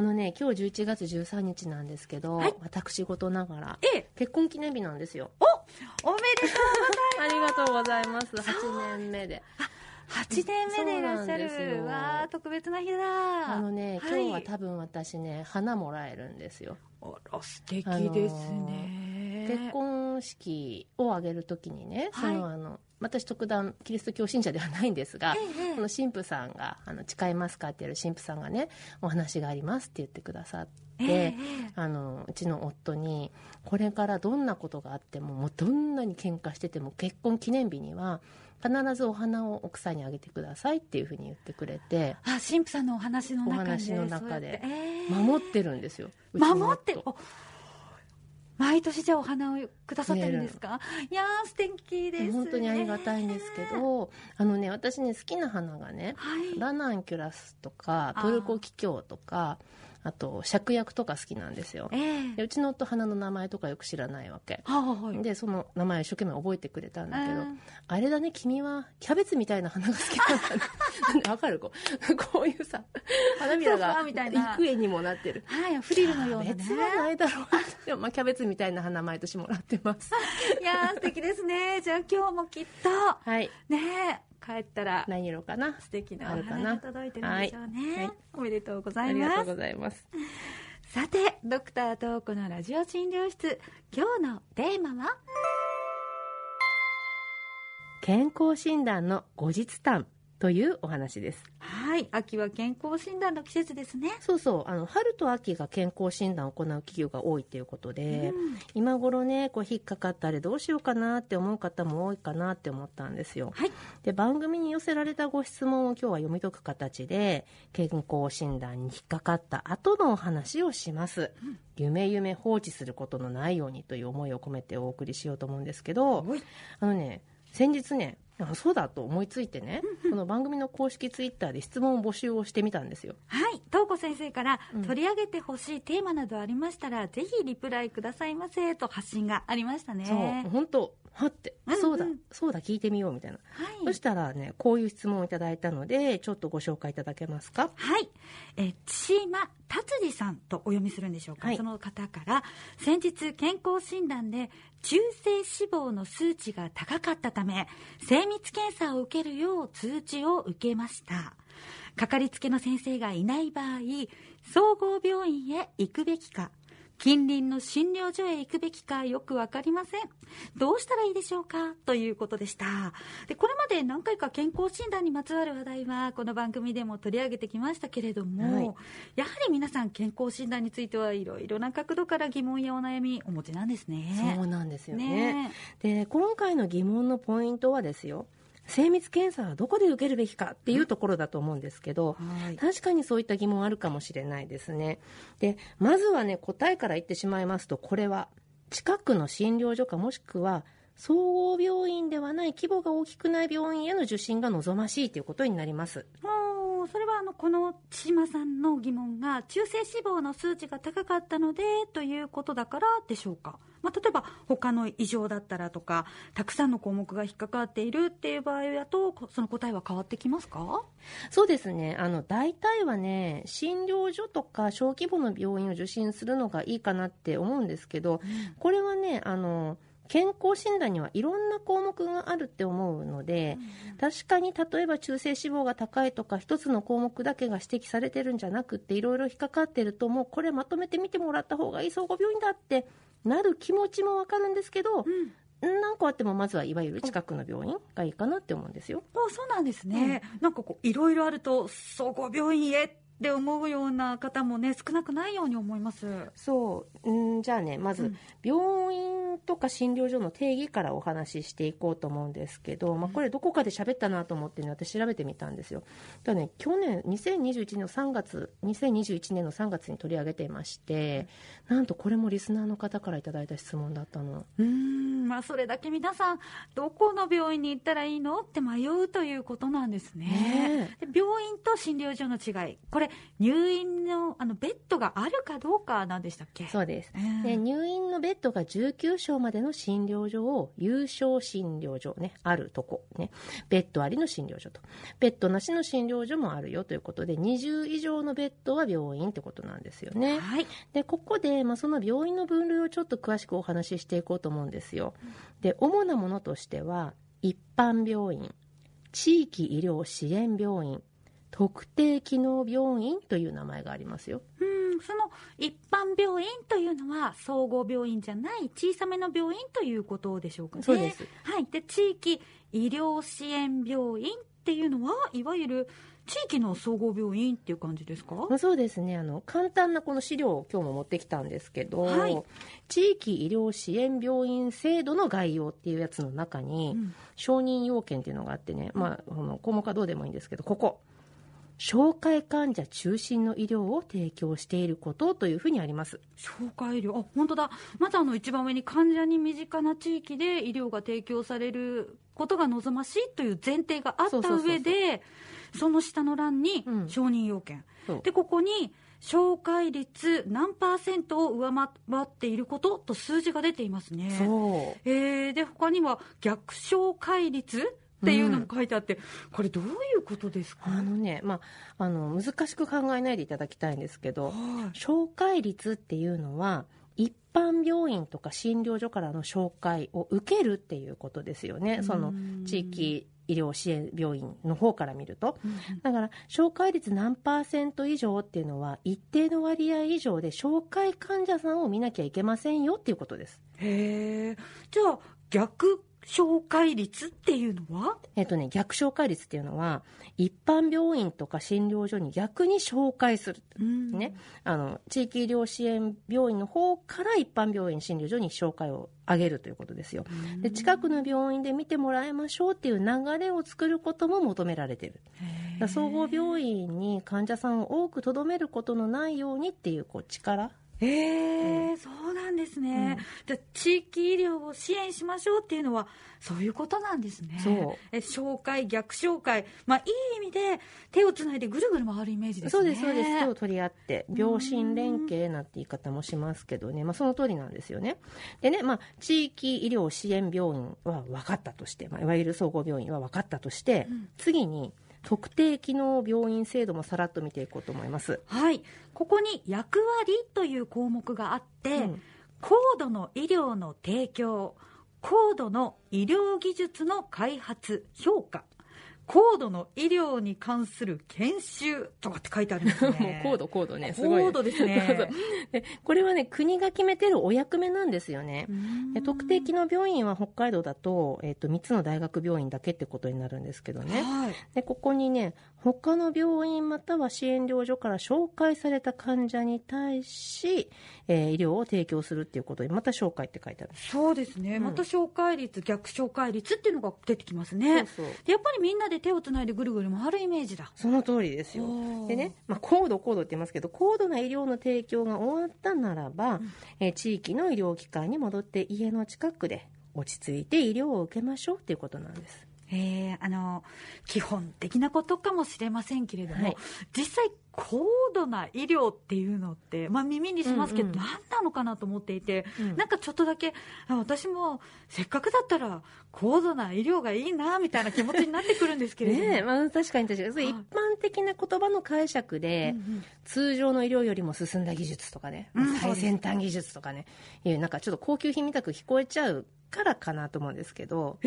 あのね今日11月13日なんですけど、はい。私事ながらええ。結婚記念日なんですよ。おめでとうありがとうございます。8年目で。8年目でいらっしゃる。よ。わあ特別な日だ。あのね、はい。今日は多分私ね花もらえるんですよ。あら素敵ですね、結婚式を挙げるときにね、はい。そのあの私特段キリスト教信者ではないんですが、ええその神父さんがあの誓いますかっていう神父さんがねお話がありますって言ってくださって、あのうちの夫にこれからどんなことがあってももうどんなに喧嘩してても結婚記念日には必ずお花を奥さんにあげてくださいっていうふうに言ってくれてあ神父さんのお話の中でお話の中でええ。守ってるんですよ守ってお毎年じゃあお花をくださってるんですか？いやー素敵ですね。本当にありがたいんですけどあのね私ね好きな花がねはい。ラナンキュラスとかトルコキキョウとかあと芍薬とか好きなんですよ。ええ。でうちの夫花の名前とかよく知らないわけ。はいでその名前を一生懸命覚えてくれたんだけど、えあれだね君はキャベツみたいな花が好きなんだ わかる？こうこういうさ花びらがうみたいな。幾重にもなってる。はいフリルのようなね。キャベツはないだろうでもまあキャベツみたいな花毎年もらってます。いやー素敵ですね。じゃあ今日もきっと。はい。ねえ帰ったら何色かな？素敵なおあるかな？花が届いてるんでしょうね、はい。はいおめでとうござあいます。りがとうございます。さてドクタートークのラジオ診療室今日のテーマは？健康診断の後日談というお話です。はい。秋は健康診断の季節ですね。そうそう。あの春と秋が健康診断を行う企業が多いということで、うん。今頃ねこう引っかかったりどうしようかなって思う方も多いかなって思ったんですよ。はい。で番組に寄せられたご質問を今日は読み解く形で健康診断に引っかかった後のお話をします、夢夢放置することのないようにという思いを込めてお送りしようと思うんですけどあのね先日ねあそうだと思いついてねこの番組の公式ツイッターで質問を募集をしてみたんですよ。はい、東子先生からうん。取り上げてほしいテーマなどありましたら、ぜひリプライくださいませと発信がありましたね。そう。本当はって、うんうん。そうだ。そうだ。聞いてみようみたいな、はい、そしたらねこういう質問をいただいたのでちょっとご紹介いただけますか？はい、えー千島達治さんとお読みするんでしょうか、はい。その方から先日健康診断で中性脂肪の数値が高かったため精密検査を受けるよう通知を受けました。かかりつけの先生がいない場合総合病院へ行くべきか近隣の診療所へ行くべきかよくわかりません。どうしたらいいでしょうか？ということでした。でこれまで何回か健康診断にまつわる話題はこの番組でも取り上げてきましたけれども、はい。やはり皆さん健康診断についてはいろいろな角度から疑問やお悩みお持ちなんですね。そうなんですよね。ね。で今回の疑問のポイントはですよ精密検査はどこで受けるべきかっていうところだと思うんですけど、はい。確かにそういった疑問あるかもしれないですね。でまずはね答えから言ってしまいますとこれは近くの診療所かもしくは総合病院ではない規模が大きくない病院への受診が望ましいということになりますそれはあのこの千島さんの疑問が中性脂肪の数値が高かったのでということだからでしょうか、まあ、例えば他の異常だったらとかたくさんの項目が引っかかっているっていう場合だとこその答えは変わってきますか？そうですね。あの大体はね診療所とか小規模の病院を受診するのがいいかなって思うんですけど、これはねあの健康診断にはいろんな項目があるって思うので、確かに例えば中性脂肪が高いとか一つの項目だけが指摘されてるんじゃなくっていろいろ引っかかってるともうこれまとめてみてもらった方がいい総合病院だってなる気持ちもわかるんですけど、うん。何個あってもまずはいわゆる近くの病院がいいかなって思うんですよ。あそうなんですね、なんかこういろいろあると総合病院へって思うような方もね少なくないように思います。そう。うんじゃあねまず、うん。病院とか診療所の定義からお話ししていこうと思うんですけど、まあ、これどこかで喋ったなと思って、ね、私調べてみたんですよ。だね去年2021年の3月2021年の3月に取り上げていましてなんとこれもリスナーの方からいただいた質問だったの。うーんまあそれだけ皆さんどこの病院に行ったらいいのって迷うということなんですね。ねで病院と診療所の違い。これ入院のあのベッドがあるかどうかなんでしたっけ？そうです。えーで入院のベッドが19床までの診療所を有償診療所ね、あるとこ、ね、ベッドありの診療所と、ベッドなしの診療所もあるよということで、20以上のベッドは病院ってことなんですよね。はい。で、ここで、まあ、その病院の分類をちょっと詳しくお話ししていこうと思うんですよ。で、主なものとしては、一般病院、地域医療支援病院、特定機能病院という名前がありますよ。うん、その一般病院というのは総合病院じゃない小さめの病院ということでしょうかね。そうです。はい。で、地域医療支援病院っていうのは、いわゆる地域の総合病院っていう感じですか？まあ、そうですねあの簡単なこの資料を今日も持ってきたんですけど、はい地域医療支援病院制度の概要っていうやつの中に、うん承認要件っていうのがあってね、まあ、この項目はどうでもいいんですけどここ紹介患者中心の医療を提供していることというふうにあります。紹介医療、あ本当だ、まずあの一番上に患者に身近な地域で医療が提供されることが望ましいという前提があった上で、その下の欄にうん。承認要件、そう。でここに紹介率何パーセントを上回っていることと数字が出ていますね。そう。えー、で他には逆紹介率っていうのも書いてあって、これどういうことですか？あのね、まあ、あの難しく考えないでいただきたいんですけどはい。紹介率っていうのは一般病院とか診療所からの紹介を受けるっていうことですよね。その地域医療支援病院の方から見ると。うんうん。だから紹介率何パーセント以上っていうのは一定の割合以上で紹介患者さんを見なきゃいけませんよっていうことです。へえじゃあ逆紹介率っていうのは？えっとね逆紹介率っていうのは一般病院とか診療所に逆に紹介するね、あの地域医療支援病院の方から一般病院診療所に紹介を上げるということですよ。で近くの病院で見てもらいましょうっていう流れを作ることも求められてる。総合病院に患者さんを多くとどめることのないようにっていうこう力へえ、そうなんですね、じゃあ地域医療を支援しましょうっていうのはそういうことなんですね。そう。え紹介逆紹介。まあいい意味で手をつないでぐるぐる回るイメージですね。そうですそうです。手を取り合って病診連携なんて言い方もしますけどね、まあ、その通りなんですよね。でね、まあ、地域医療支援病院は分かったとして、まあ、いわゆる総合病院は分かったとして、うん。次に特定機能病院制度もさらっと見ていこうと思います。はいここに役割という項目があって、うん高度の医療の提供高度の医療技術の開発評価高度の医療に関する研修とかって書いてあるんですね。もう高度高度ねすごい。高度ですね。そうそう。でこれはね国が決めてるお役目なんですよね。で特定機能病院は北海道だと,、えっと3つの大学病院だけってことになるんですけどね。はい。でここにね他の病院または支援療所から紹介された患者に対し、えー医療を提供するっていうことでまた紹介って書いてある。そうですね、うん。また紹介率逆紹介率っていうのが出てきますね。そうそう。でやっぱりみんなで手をつないでぐるぐる回るイメージだ。その通りですよ。でね、まあ、高度高度って言いますけど高度な医療の提供が終わったならば、うん。えー地域の医療機関に戻って家の近くで落ち着いて医療を受けましょうっていうことなんです。えーあの基本的なことかもしれませんけれども、はい。実際高度な医療っていうのって、まあ、耳にしますけど、うんうん。何なのかなと思っていて、うん。なんかちょっとだけあ私もせっかくだったら高度な医療がいいなみたいな気持ちになってくるんですけれども。ねえ、まあ、確かに確かに。一般的な言葉の解釈で、うんうん。通常の医療よりも進んだ技術とかね、うん最先端技術とかねいうなんかちょっと高級品みたく聞こえちゃうからかなと思うんですけど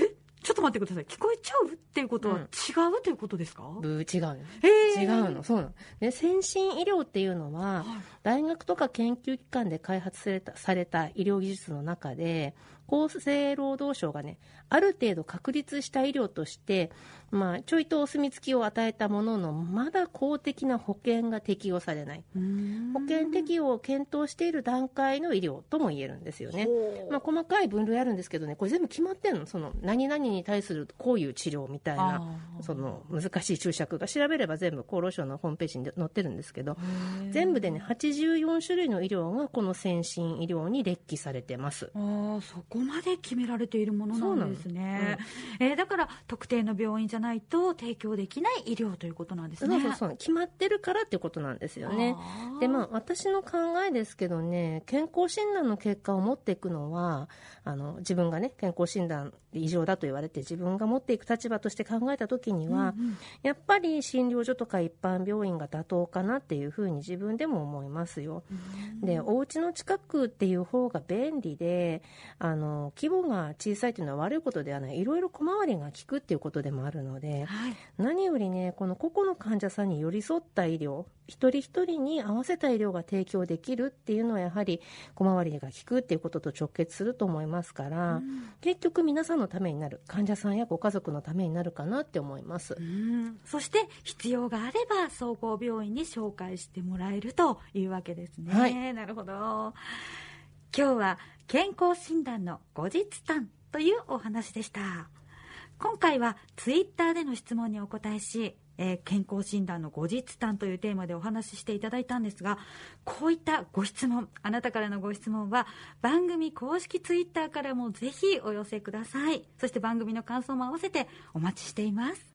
ちょっと待ってください。聞こえちゃうっていうことはうん。違うということですか、ブー違うの。違うの。そうなの、ね、先進医療っていうのははい。大学とか研究機関で開発されたされた医療技術の中で厚生労働省がねある程度確立した医療として、まあ、ちょいとお墨付きを与えたもののまだ公的な保険が適用されない。保険適用を検討している段階の医療とも言えるんですよね。まあ、細かい分類あるんですけどねこれ全部決まってんの？その何々に対するこういう治療みたいなその難しい注釈が調べれば全部厚労省のホームページに載ってるんですけど全部でね84種類の医療がこの先進医療に列記されてます。ああそこまで決められているものなんですね、うん、えー、だから特定の病院じゃないと提供できない医療ということなんですね。そうそうそう。決まってるからってことなんですよね。でまあ私の考えですけどね健康診断の結果を持っていくのはあの自分がね健康診断異常だと言われて自分が持っていく立場として考えた時には、うんうん、やっぱり診療所とか一般病院が妥当かなっていうふうに自分でも思いますよ。でお家の近くっていう方が便利であの規模が小さいというのは悪いことではない。いろいろ小回りが利くっていうことでもあるので、はい、何よりねこの個々の患者さんに寄り添った医療一人一人に合わせた医療が提供できるっていうのはやはり小回りが利くっていうことと直結すると思いますから、うん、結局皆さんのためになる患者さんやご家族のためになるかなって思います、うん、そして必要があれば総合病院に紹介してもらえるというわけですね、はい、なるほど。今日は健康診断の後日談というお話でした。今回はツイッターでの質問にお答えしえー、健康診断の後日談というテーマでお話ししていただいたんですがこういったご質問あなたからのご質問は番組公式ツイッターからもぜひお寄せください。そして番組の感想も合わせてお待ちしています。